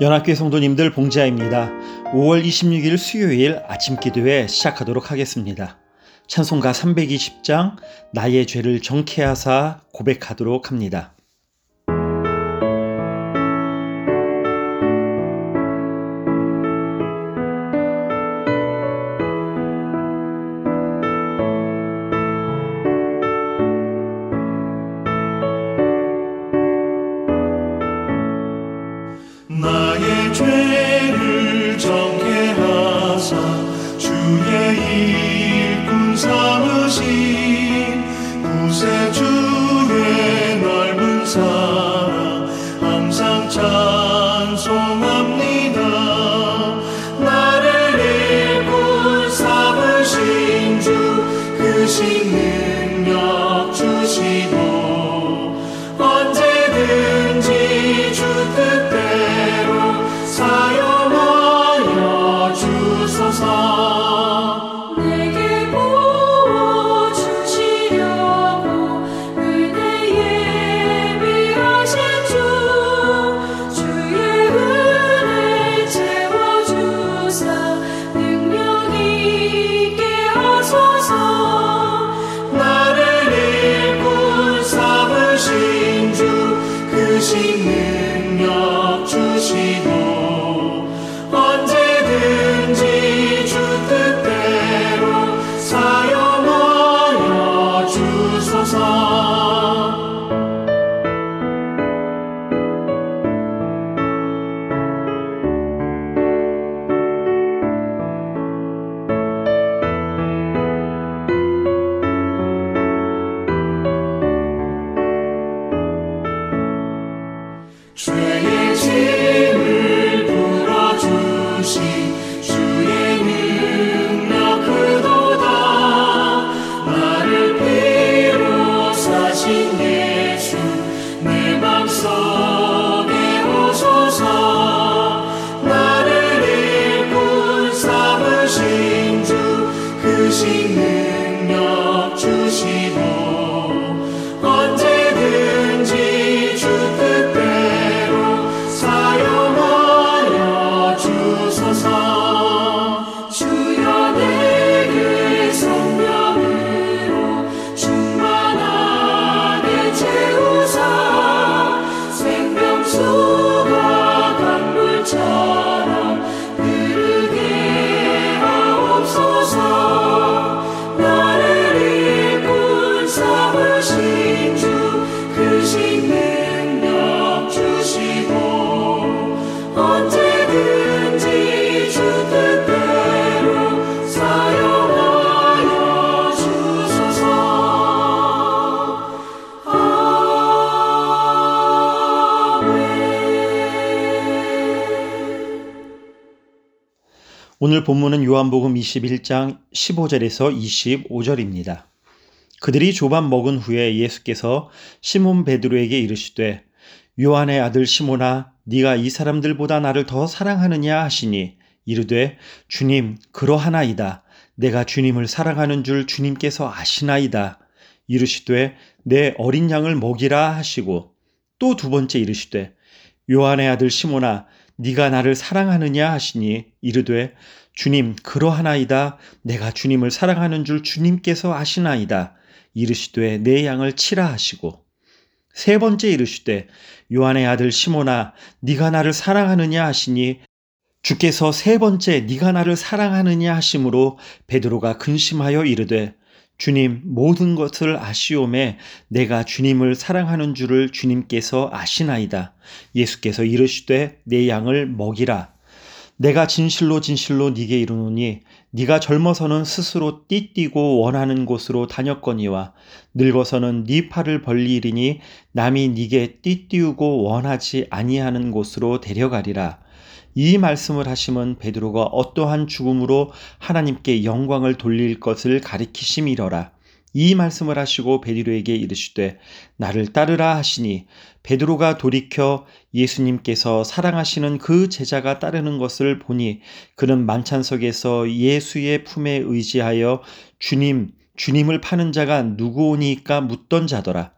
연합교회 성도님들 봉지아입니다. 5월 26일 수요일 아침 기도회 시작하도록 하겠습니다. 찬송가 320장 나의 죄를 정케 하사 고백하도록 합니다. 오늘 본문은 요한복음 21장 15절에서 25절입니다. 그들이 조반 먹은 후에 예수께서 시몬 베드로에게 이르시되 요한의 아들 시몬아 네가 이 사람들보다 나를 더 사랑하느냐 하시니 이르되 주님 그러하나이다 내가 주님을 사랑하는 줄 주님께서 아시나이다 이르시되 내 어린 양을 먹이라 하시고 또 두 번째 이르시되 요한의 아들 시몬아 네가 나를 사랑하느냐 하시니 이르되 주님 그러하나이다. 내가 주님을 사랑하는 줄 주님께서 아시나이다. 이르시되 내 양을 치라 하시고. 세 번째 이르시되 요한의 아들 시모나 네가 나를 사랑하느냐 하시니 주께서 세 번째 네가 나를 사랑하느냐 하심으로 베드로가 근심하여 이르되 주님 모든 것을 아시오매 내가 주님을 사랑하는 줄을 주님께서 아시나이다. 예수께서 이르시되 내 양을 먹이라. 내가 진실로 진실로 네게 이르노니 네가 젊어서는 스스로 띠뛰고 원하는 곳으로 다녔거니와 늙어서는 네 팔을 벌리리니 남이 네게 띠띠우고 원하지 아니하는 곳으로 데려가리라. 이 말씀을 하심은 베드로가 어떠한 죽음으로 하나님께 영광을 돌릴 것을 가리키심이러라. 이 말씀을 하시고 베드로에게 이르시되 나를 따르라 하시니 베드로가 돌이켜 예수님께서 사랑하시는 그 제자가 따르는 것을 보니 그는 만찬석에서 예수의 품에 의지하여 주님 주님을 파는 자가 누구오니까 묻던 자더라.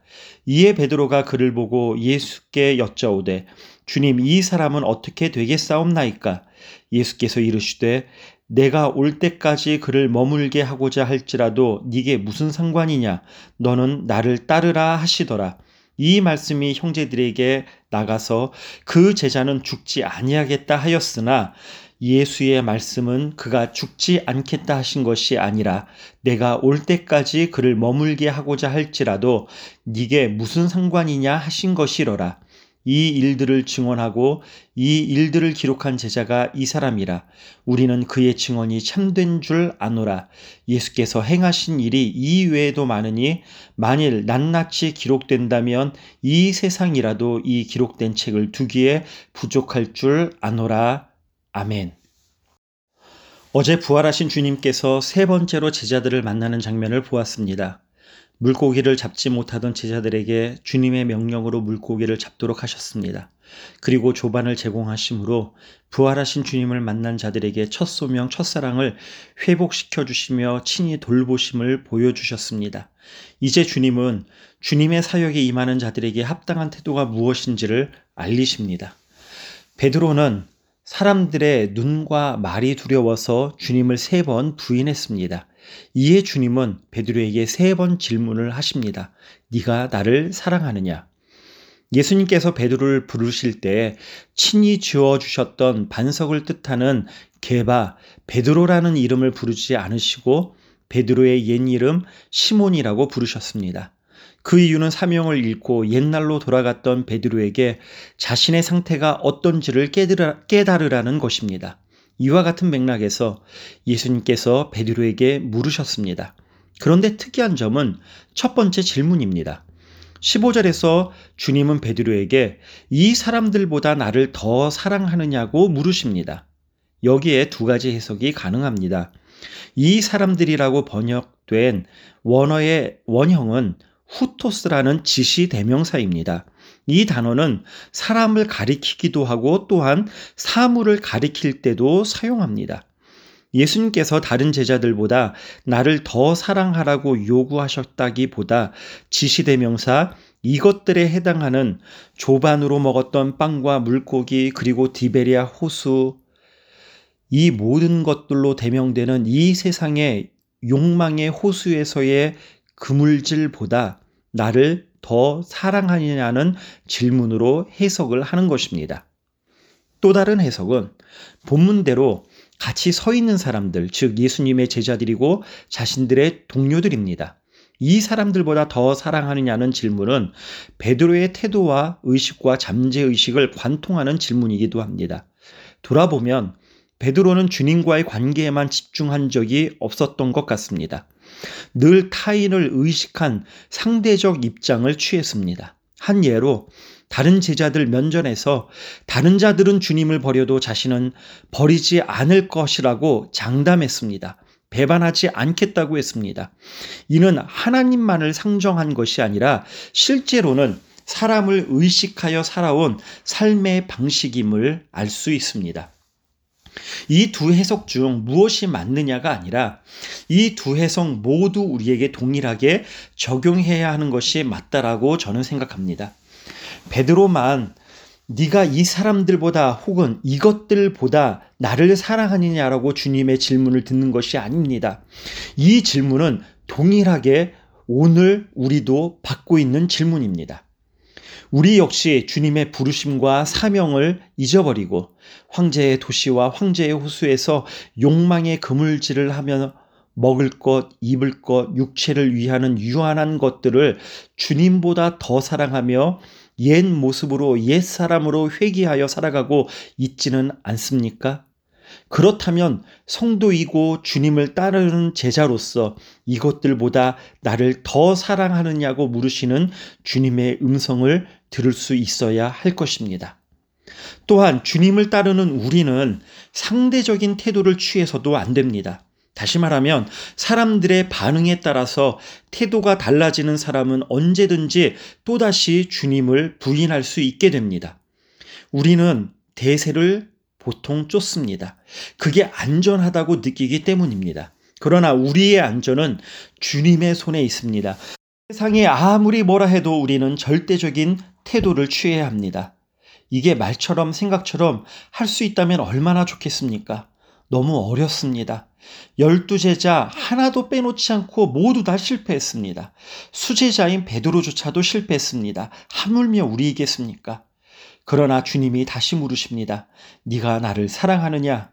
이에 베드로가 그를 보고 예수께 여짜오되 주님 이 사람은 어떻게 되겠사옵나이까? 예수께서 이르시되 내가 올 때까지 그를 머물게 하고자 할지라도 네게 무슨 상관이냐? 너는 나를 따르라 하시더라. 이 말씀이 형제들에게 나가서 그 제자는 죽지 아니하겠다 하였으나 예수의 말씀은 그가 죽지 않겠다 하신 것이 아니라 내가 올 때까지 그를 머물게 하고자 할지라도 네게 무슨 상관이냐 하신 것이로라. 이 일들을 증언하고 이 일들을 기록한 제자가 이 사람이라 우리는 그의 증언이 참된 줄 아노라 예수께서 행하신 일이 이 외에도 많으니 만일 낱낱이 기록된다면 이 세상이라도 이 기록된 책을 두기에 부족할 줄 아노라 아멘. 어제 부활하신 주님께서 세 번째로 제자들을 만나는 장면을 보았습니다. 물고기를 잡지 못하던 제자들에게 주님의 명령으로 물고기를 잡도록 하셨습니다. 그리고 조반을 제공하심으로 부활하신 주님을 만난 자들에게 첫 소명, 첫 사랑을 회복시켜 주시며 친히 돌보심을 보여주셨습니다. 이제 주님은 주님의 사역에 임하는 자들에게 합당한 태도가 무엇인지를 알리십니다. 베드로는 사람들의 눈과 말이 두려워서 주님을 세 번 부인했습니다. 이에 주님은 베드로에게 세 번 질문을 하십니다. 네가 나를 사랑하느냐? 예수님께서 베드로를 부르실 때 친히 지어 주셨던 반석을 뜻하는 게바 베드로라는 이름을 부르지 않으시고 베드로의 옛 이름 시몬이라고 부르셨습니다. 그 이유는 사명을 잃고 옛날로 돌아갔던 베드로에게 자신의 상태가 어떤지를 깨달으라는 것입니다. 이와 같은 맥락에서 예수님께서 베드로에게 물으셨습니다. 그런데 특이한 점은 첫 번째 질문입니다. 15절에서 주님은 베드로에게 이 사람들보다 나를 더 사랑하느냐고 물으십니다. 여기에 두 가지 해석이 가능합니다. 이 사람들이라고 번역된 원어의 원형은 후토스라는 지시 대명사입니다. 이 단어는 사람을 가리키기도 하고 또한 사물을 가리킬 때도 사용합니다. 예수님께서 다른 제자들보다 나를 더 사랑하라고 요구하셨다기보다 지시대명사 이것들에 해당하는 조반으로 먹었던 빵과 물고기 그리고 디베리아 호수 이 모든 것들로 대명되는 이 세상의 욕망의 호수에서의 그물질보다 나를 더 사랑하느냐는 질문으로 해석을 하는 것입니다. 또 다른 해석은 본문대로 같이 서 있는 사람들, 즉 예수님의 제자들이고 자신들의 동료들입니다. 이 사람들보다 더 사랑하느냐는 질문은 베드로의 태도와 의식과 잠재 의식을 관통하는 질문이기도 합니다. 돌아보면 베드로는 주님과의 관계에만 집중한 적이 없었던 것 같습니다. 늘 타인을 의식한 상대적 입장을 취했습니다. 한 예로 다른 제자들 면전에서 다른 자들은 주님을 버려도 자신은 버리지 않을 것이라고 장담했습니다. 배반하지 않겠다고 했습니다. 이는 하나님만을 상정한 것이 아니라 실제로는 사람을 의식하여 살아온 삶의 방식임을 알 수 있습니다. 이 두 해석 중 무엇이 맞느냐가 아니라 이 두 해석 모두 우리에게 동일하게 적용해야 하는 것이 맞다라고 저는 생각합니다. 베드로만 네가 이 사람들보다 혹은 이것들보다 나를 사랑하느냐라고 주님의 질문을 듣는 것이 아닙니다. 이 질문은 동일하게 오늘 우리도 받고 있는 질문입니다. 우리 역시 주님의 부르심과 사명을 잊어버리고 황제의 도시와 황제의 호수에서 욕망의 그물질을 하며 먹을 것, 입을 것, 육체를 위하는 유한한 것들을 주님보다 더 사랑하며 옛 모습으로 옛 사람으로 회귀하여 살아가고 있지는 않습니까? 그렇다면 성도이고 주님을 따르는 제자로서 이것들보다 나를 더 사랑하느냐고 물으시는 주님의 음성을 들을 수 있어야 할 것입니다. 또한 주님을 따르는 우리는 상대적인 태도를 취해서도 안 됩니다. 다시 말하면 사람들의 반응에 따라서 태도가 달라지는 사람은 언제든지 또다시 주님을 부인할 수 있게 됩니다. 우리는 대세를 보통 쫓습니다. 그게 안전하다고 느끼기 때문입니다. 그러나 우리의 안전은 주님의 손에 있습니다. 세상이 아무리 뭐라 해도 우리는 절대적인 태도를 취해야 합니다. 이게 말처럼 생각처럼 할 수 있다면 얼마나 좋겠습니까? 너무 어렵습니다. 열두 제자 하나도 빼놓지 않고 모두 다 실패했습니다. 수제자인 베드로조차도 실패했습니다. 하물며 우리이겠습니까? 그러나 주님이 다시 물으십니다. 네가 나를 사랑하느냐?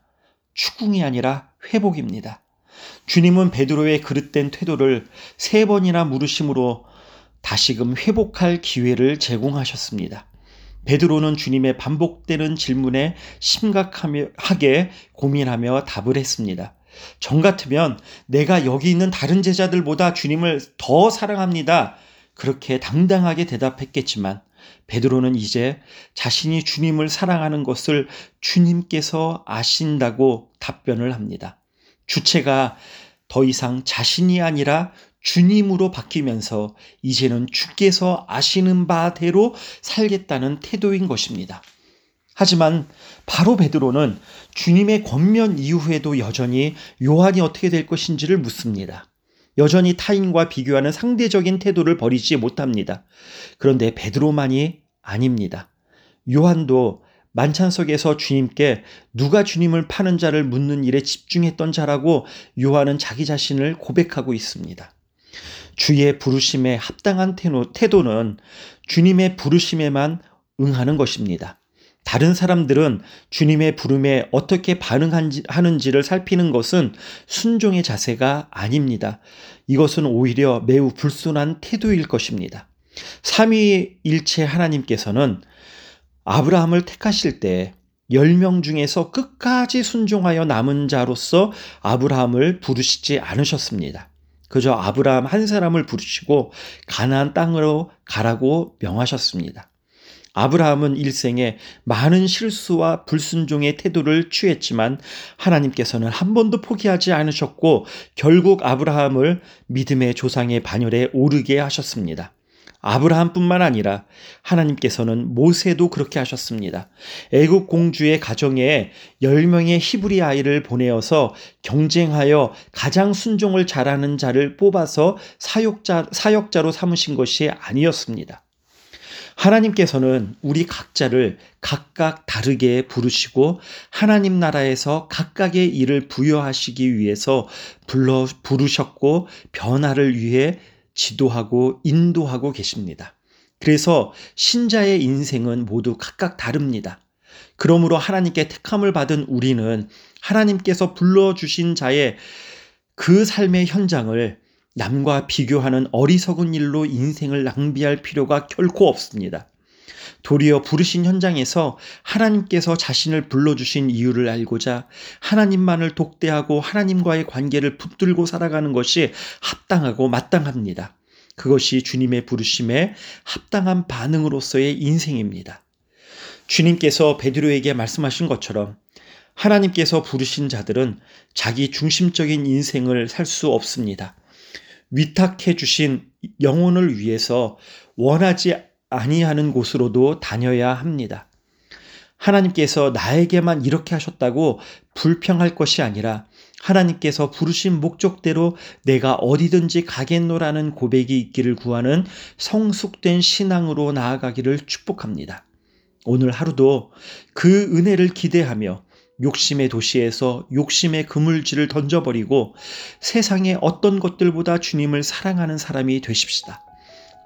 추궁이 아니라 회복입니다. 주님은 베드로의 그릇된 태도를 세 번이나 물으심으로 다시금 회복할 기회를 제공하셨습니다. 베드로는 주님의 반복되는 질문에 심각하게 고민하며 답을 했습니다. 정 같으면 내가 여기 있는 다른 제자들보다 주님을 더 사랑합니다. 그렇게 당당하게 대답했겠지만 베드로는 이제 자신이 주님을 사랑하는 것을 주님께서 아신다고 답변을 합니다. 주체가 더 이상 자신이 아니라 주님으로 바뀌면서 이제는 주께서 아시는 바대로 살겠다는 태도인 것입니다. 하지만 바로 베드로는 주님의 권면 이후에도 여전히 요한이 어떻게 될 것인지를 묻습니다. 여전히 타인과 비교하는 상대적인 태도를 버리지 못합니다. 그런데 베드로만이 아닙니다. 요한도 만찬석에서 주님께 누가 주님을 파는 자를 묻는 일에 집중했던 자라고 요한은 자기 자신을 고백하고 있습니다. 주의 부르심에 합당한 태도는 주님의 부르심에만 응하는 것입니다. 다른 사람들은 주님의 부름에 어떻게 반응하는지를 살피는 것은 순종의 자세가 아닙니다. 이것은 오히려 매우 불순한 태도일 것입니다. 삼위일체 하나님께서는 아브라함을 택하실 때 10명 중에서 끝까지 순종하여 남은 자로서 아브라함을 부르시지 않으셨습니다. 그저 아브라함 한 사람을 부르시고 가나안 땅으로 가라고 명하셨습니다. 아브라함은 일생에 많은 실수와 불순종의 태도를 취했지만 하나님께서는 한 번도 포기하지 않으셨고 결국 아브라함을 믿음의 조상의 반열에 오르게 하셨습니다. 아브라함뿐만 아니라 하나님께서는 모세도 그렇게 하셨습니다. 애국 공주의 가정에 10명의 히브리 아이를 보내어서 경쟁하여 가장 순종을 잘하는 자를 뽑아서 사역자 사역자로 삼으신 것이 아니었습니다. 하나님께서는 우리 각자를 각각 다르게 부르시고 하나님 나라에서 각각의 일을 부여하시기 위해서 불러 부르셨고 변화를 위해 지도하고 인도하고 계십니다. 그래서 신자의 인생은 모두 각각 다릅니다. 그러므로 하나님께 택함을 받은 우리는 하나님께서 불러주신 자의 그 삶의 현장을 남과 비교하는 어리석은 일로 인생을 낭비할 필요가 결코 없습니다. 도리어 부르신 현장에서 하나님께서 자신을 불러주신 이유를 알고자 하나님만을 독대하고 하나님과의 관계를 붙들고 살아가는 것이 합당하고 마땅합니다. 그것이 주님의 부르심에 합당한 반응으로서의 인생입니다. 주님께서 베드로에게 말씀하신 것처럼 하나님께서 부르신 자들은 자기 중심적인 인생을 살 수 없습니다. 위탁해 주신 영혼을 위해서 원하지 아니하는 곳으로도 다녀야 합니다. 하나님께서 나에게만 이렇게 하셨다고 불평할 것이 아니라 하나님께서 부르신 목적대로 내가 어디든지 가겠노라는 고백이 있기를 구하는 성숙된 신앙으로 나아가기를 축복합니다. 오늘 하루도 그 은혜를 기대하며 욕심의 도시에서 욕심의 그물질을 던져버리고 세상의 어떤 것들보다 주님을 사랑하는 사람이 되십시다.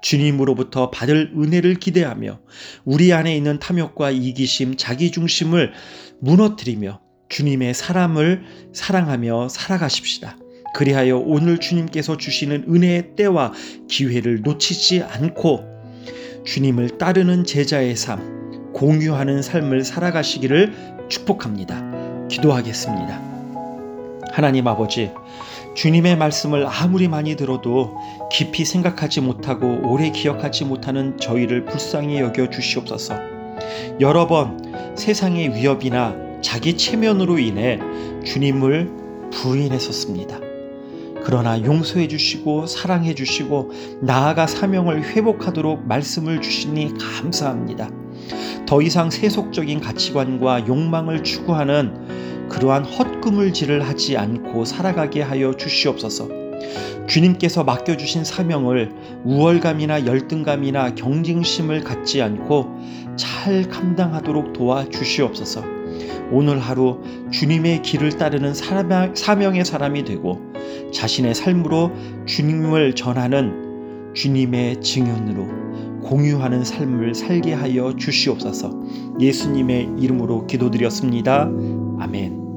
주님으로부터 받을 은혜를 기대하며 우리 안에 있는 탐욕과 이기심, 자기중심을 무너뜨리며 주님의 사람을 사랑하며 살아가십시다. 그리하여 오늘 주님께서 주시는 은혜의 때와 기회를 놓치지 않고 주님을 따르는 제자의 삶, 공유하는 삶을 살아가시기를 축복합니다. 기도하겠습니다. 하나님 아버지, 주님의 말씀을 아무리 많이 들어도 깊이 생각하지 못하고 오래 기억하지 못하는 저희를 불쌍히 여겨 주시옵소서. 여러 번 세상의 위협이나 자기 체면으로 인해 주님을 부인했었습니다. 그러나 용서해 주시고 사랑해 주시고 나아가 사명을 회복하도록 말씀을 주시니 감사합니다. 더 이상 세속적인 가치관과 욕망을 추구하는 그러한 헛금을질을 하지 않고 살아가게 하여 주시옵소서. 주님께서 맡겨주신 사명을 우월감이나 열등감이나 경쟁심을 갖지 않고 잘 감당하도록 도와주시옵소서. 오늘 하루 주님의 길을 따르는 사명- 사명의 사람이 되고 자신의 삶으로 주님을 전하는 주님의 증언으로 공유하는 삶을 살게 하여 주시옵소서. 예수님의 이름으로 기도드렸습니다. 아멘.